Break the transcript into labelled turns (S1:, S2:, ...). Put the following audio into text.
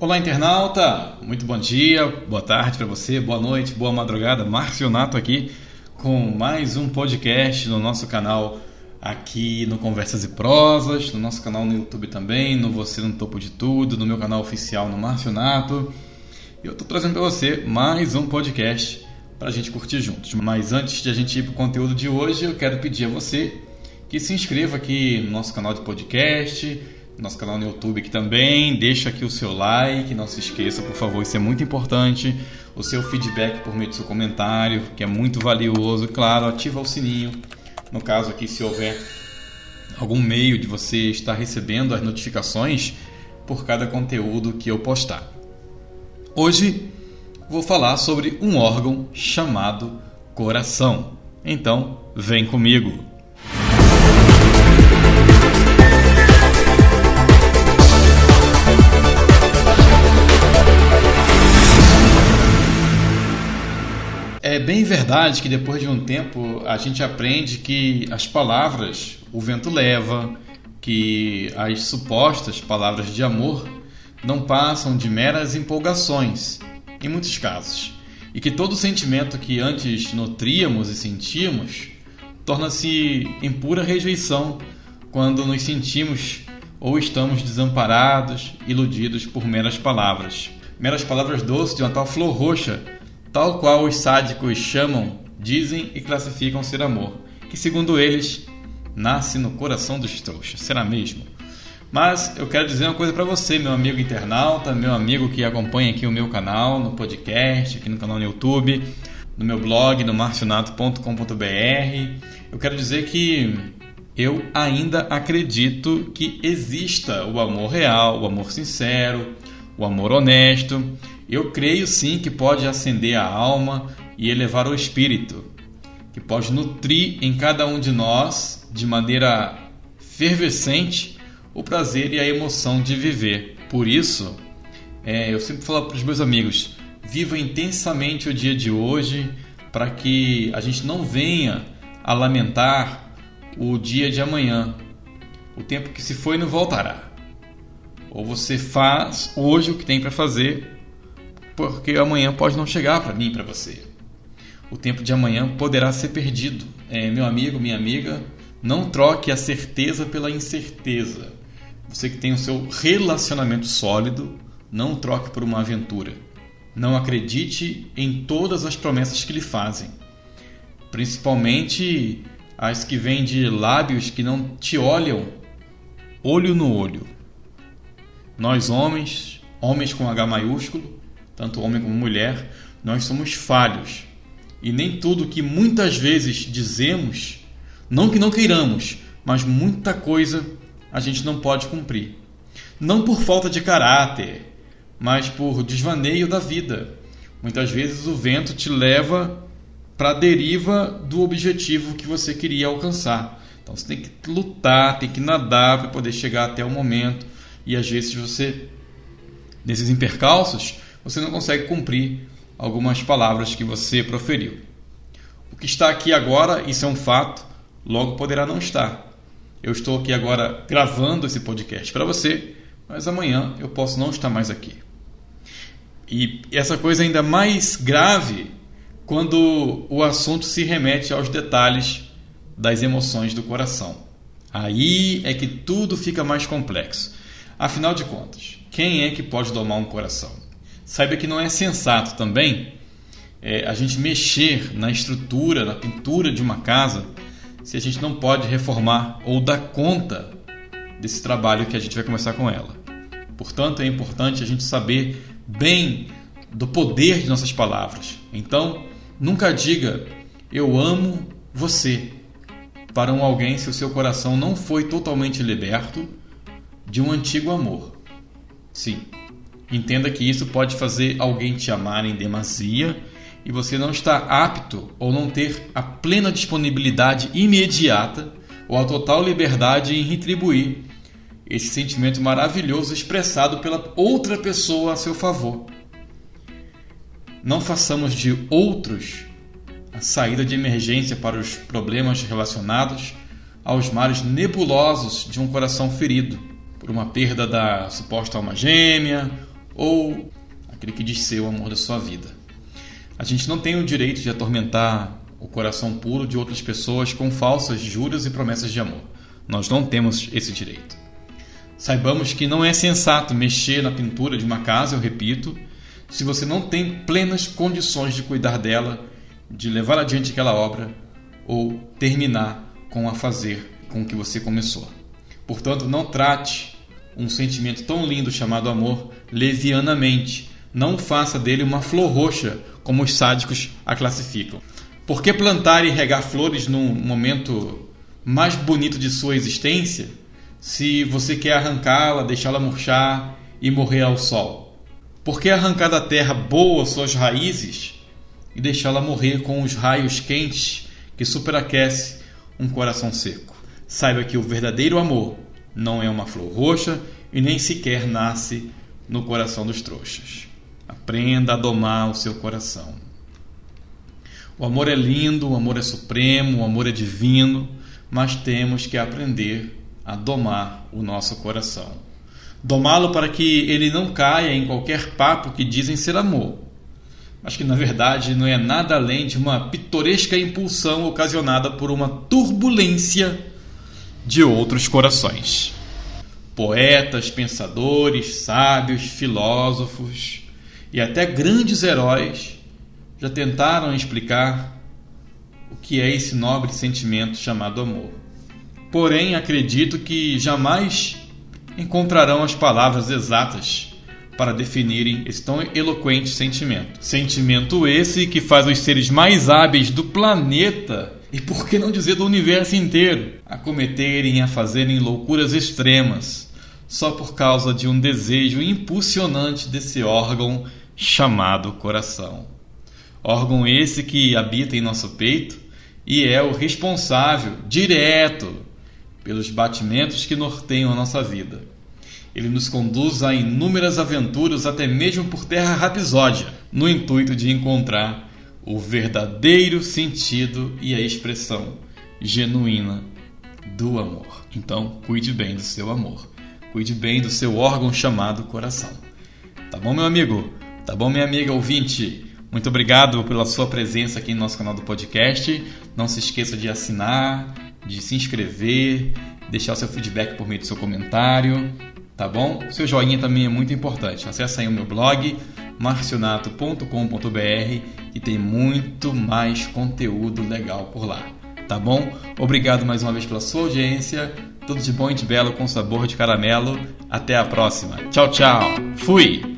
S1: Olá, internauta! Muito bom dia, boa tarde para você, boa noite, boa madrugada. Márcio Nato aqui com mais um podcast no nosso canal aqui no Conversas e Prosas, no nosso canal no YouTube também, no Você no Topo de Tudo, no meu canal oficial no Márcio Nato. Eu estou trazendo para você mais um podcast para a gente curtir juntos. Mas antes de a gente ir para o conteúdo de hoje, eu quero pedir a você que se inscreva aqui no nosso canal de podcast nosso canal no YouTube aqui também. Deixa aqui o seu like, não se esqueça, por favor, isso é muito importante. O seu feedback por meio do seu comentário, que é muito valioso. Claro, ativa o sininho. No caso aqui, se houver algum meio de você estar recebendo as notificações por cada conteúdo que eu postar. Hoje vou falar sobre um órgão chamado coração. Então, vem comigo. É bem verdade que depois de um tempo a gente aprende que as palavras o vento leva, que as supostas palavras de amor não passam de meras empolgações, em muitos casos, e que todo sentimento que antes nutríamos e sentíamos torna-se em pura rejeição quando nos sentimos ou estamos desamparados, iludidos por meras palavras. Meras palavras doces de uma tal flor roxa tal qual os sádicos chamam, dizem e classificam ser amor, que segundo eles nasce no coração dos trouxas. Será mesmo? Mas eu quero dizer uma coisa para você, meu amigo internauta, meu amigo que acompanha aqui o meu canal, no podcast, aqui no canal no YouTube, no meu blog, no marcionato.com.br. Eu quero dizer que eu ainda acredito que exista o amor real, o amor sincero, o amor honesto eu creio sim que pode acender a alma e elevar o espírito, que pode nutrir em cada um de nós, de maneira fervescente, o prazer e a emoção de viver. Por isso, é, eu sempre falo para os meus amigos: viva intensamente o dia de hoje, para que a gente não venha a lamentar o dia de amanhã. O tempo que se foi não voltará. Ou você faz hoje o que tem para fazer, porque amanhã pode não chegar para mim e para você. O tempo de amanhã poderá ser perdido. É, meu amigo, minha amiga, não troque a certeza pela incerteza. Você que tem o seu relacionamento sólido, não troque por uma aventura. Não acredite em todas as promessas que lhe fazem, principalmente as que vêm de lábios que não te olham olho no olho. Nós homens, homens com H maiúsculo, tanto homem como mulher, nós somos falhos. E nem tudo que muitas vezes dizemos, não que não queiramos, mas muita coisa a gente não pode cumprir. Não por falta de caráter, mas por desvaneio da vida. Muitas vezes o vento te leva para a deriva do objetivo que você queria alcançar. Então você tem que lutar, tem que nadar para poder chegar até o momento. E às vezes você, nesses impercalços, você não consegue cumprir algumas palavras que você proferiu. O que está aqui agora, isso é um fato, logo poderá não estar. Eu estou aqui agora gravando esse podcast para você, mas amanhã eu posso não estar mais aqui. E essa coisa é ainda mais grave quando o assunto se remete aos detalhes das emoções do coração. Aí é que tudo fica mais complexo. Afinal de contas, quem é que pode domar um coração? Saiba que não é sensato também é, a gente mexer na estrutura, na pintura de uma casa, se a gente não pode reformar ou dar conta desse trabalho que a gente vai começar com ela. Portanto, é importante a gente saber bem do poder de nossas palavras. Então, nunca diga eu amo você para um alguém se o seu coração não foi totalmente liberto de um antigo amor. Sim, Entenda que isso pode fazer alguém te amar em demasia e você não está apto ou não ter a plena disponibilidade imediata ou a total liberdade em retribuir esse sentimento maravilhoso expressado pela outra pessoa a seu favor. Não façamos de outros a saída de emergência para os problemas relacionados aos mares nebulosos de um coração ferido por uma perda da suposta alma gêmea ou aquele que diz ser o amor da sua vida. A gente não tem o direito de atormentar o coração puro de outras pessoas com falsas juras e promessas de amor. Nós não temos esse direito. Saibamos que não é sensato mexer na pintura de uma casa, eu repito, se você não tem plenas condições de cuidar dela, de levar adiante aquela obra ou terminar com a fazer com que você começou. Portanto, não trate um sentimento tão lindo chamado amor levianamente. Não faça dele uma flor roxa, como os sádicos a classificam. Por que plantar e regar flores num momento mais bonito de sua existência se você quer arrancá-la, deixá-la murchar e morrer ao sol? Por que arrancar da terra boa suas raízes e deixá-la morrer com os raios quentes que superaquece um coração seco? Saiba que o verdadeiro amor não é uma flor roxa e nem sequer nasce no coração dos trouxas. Aprenda a domar o seu coração. O amor é lindo, o amor é supremo, o amor é divino, mas temos que aprender a domar o nosso coração. Domá-lo para que ele não caia em qualquer papo que dizem ser amor, mas que na verdade não é nada além de uma pitoresca impulsão ocasionada por uma turbulência de outros corações. Poetas, pensadores, sábios, filósofos e até grandes heróis já tentaram explicar o que é esse nobre sentimento chamado amor. Porém, acredito que jamais encontrarão as palavras exatas para definirem esse tão eloquente sentimento. Sentimento esse que faz os seres mais hábeis do planeta e por que não dizer do universo inteiro a cometerem, a fazerem loucuras extremas só por causa de um desejo impulsionante desse órgão chamado coração. Órgão esse que habita em nosso peito e é o responsável direto pelos batimentos que norteiam a nossa vida. Ele nos conduz a inúmeras aventuras, até mesmo por terra rapsódia, no intuito de encontrar o verdadeiro sentido e a expressão genuína do amor. Então, cuide bem do seu amor. Cuide bem do seu órgão chamado coração. Tá bom, meu amigo? Tá bom, minha amiga ouvinte? Muito obrigado pela sua presença aqui no nosso canal do podcast. Não se esqueça de assinar, de se inscrever, deixar o seu feedback por meio do seu comentário, tá bom? Seu joinha também é muito importante. Acesse aí o meu blog marcionato.com.br e tem muito mais conteúdo legal por lá, tá bom? Obrigado mais uma vez pela sua audiência. Tudo de bom e de belo com sabor de caramelo. Até a próxima. Tchau, tchau. Fui.